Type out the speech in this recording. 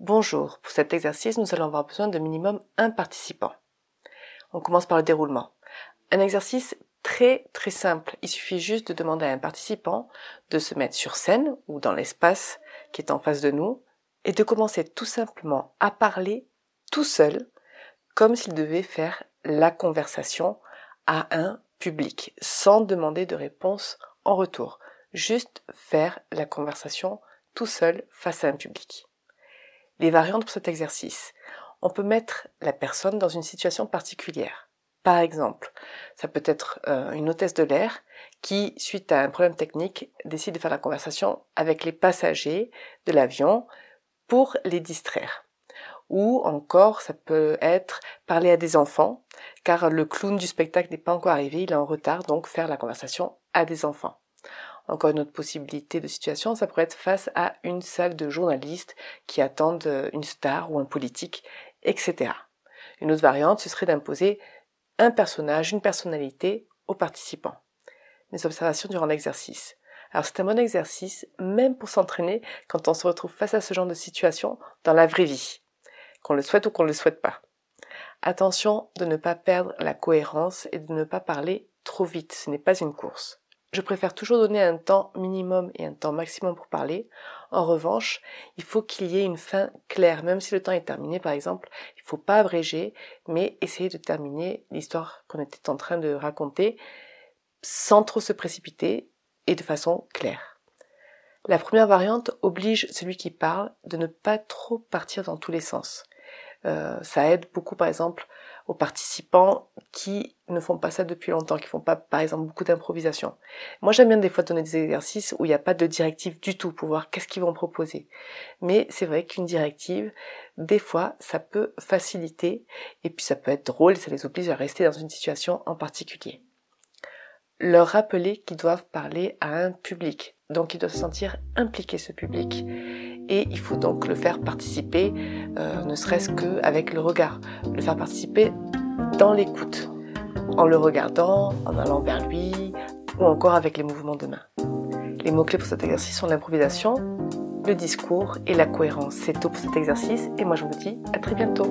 Bonjour, pour cet exercice, nous allons avoir besoin de minimum un participant. On commence par le déroulement. Un exercice très très simple. Il suffit juste de demander à un participant de se mettre sur scène ou dans l'espace qui est en face de nous et de commencer tout simplement à parler tout seul comme s'il devait faire la conversation à un public sans demander de réponse en retour. Juste faire la conversation tout seul face à un public. Les variantes pour cet exercice. On peut mettre la personne dans une situation particulière. Par exemple, ça peut être euh, une hôtesse de l'air qui, suite à un problème technique, décide de faire la conversation avec les passagers de l'avion pour les distraire. Ou encore, ça peut être parler à des enfants, car le clown du spectacle n'est pas encore arrivé, il est en retard, donc faire la conversation à des enfants. Encore une autre possibilité de situation, ça pourrait être face à une salle de journalistes qui attendent euh, une star ou un politique, etc. Une autre variante, ce serait d'imposer un personnage, une personnalité aux participants. Mes observations durant l'exercice. Alors c'est un bon exercice, même pour s'entraîner quand on se retrouve face à ce genre de situation dans la vraie vie, qu'on le souhaite ou qu'on ne le souhaite pas. Attention de ne pas perdre la cohérence et de ne pas parler trop vite, ce n'est pas une course. Je préfère toujours donner un temps minimum et un temps maximum pour parler. En revanche, il faut qu'il y ait une fin claire. Même si le temps est terminé, par exemple, il ne faut pas abréger, mais essayer de terminer l'histoire qu'on était en train de raconter sans trop se précipiter et de façon claire. La première variante oblige celui qui parle de ne pas trop partir dans tous les sens. Euh, ça aide beaucoup, par exemple, aux participants qui ne font pas ça depuis longtemps, qui font pas, par exemple, beaucoup d'improvisation. Moi, j'aime bien des fois donner des exercices où il n'y a pas de directive du tout pour voir qu'est-ce qu'ils vont proposer. Mais c'est vrai qu'une directive, des fois, ça peut faciliter et puis ça peut être drôle, ça les oblige à rester dans une situation en particulier. Leur rappeler qu'ils doivent parler à un public, donc ils doivent se sentir impliqués ce public et il faut donc le faire participer, euh, ne serait-ce qu'avec le regard, le faire participer dans l'écoute, en le regardant, en allant vers lui, ou encore avec les mouvements de main. Les mots-clés pour cet exercice sont l'improvisation, le discours et la cohérence. C'est tout pour cet exercice et moi je vous dis à très bientôt.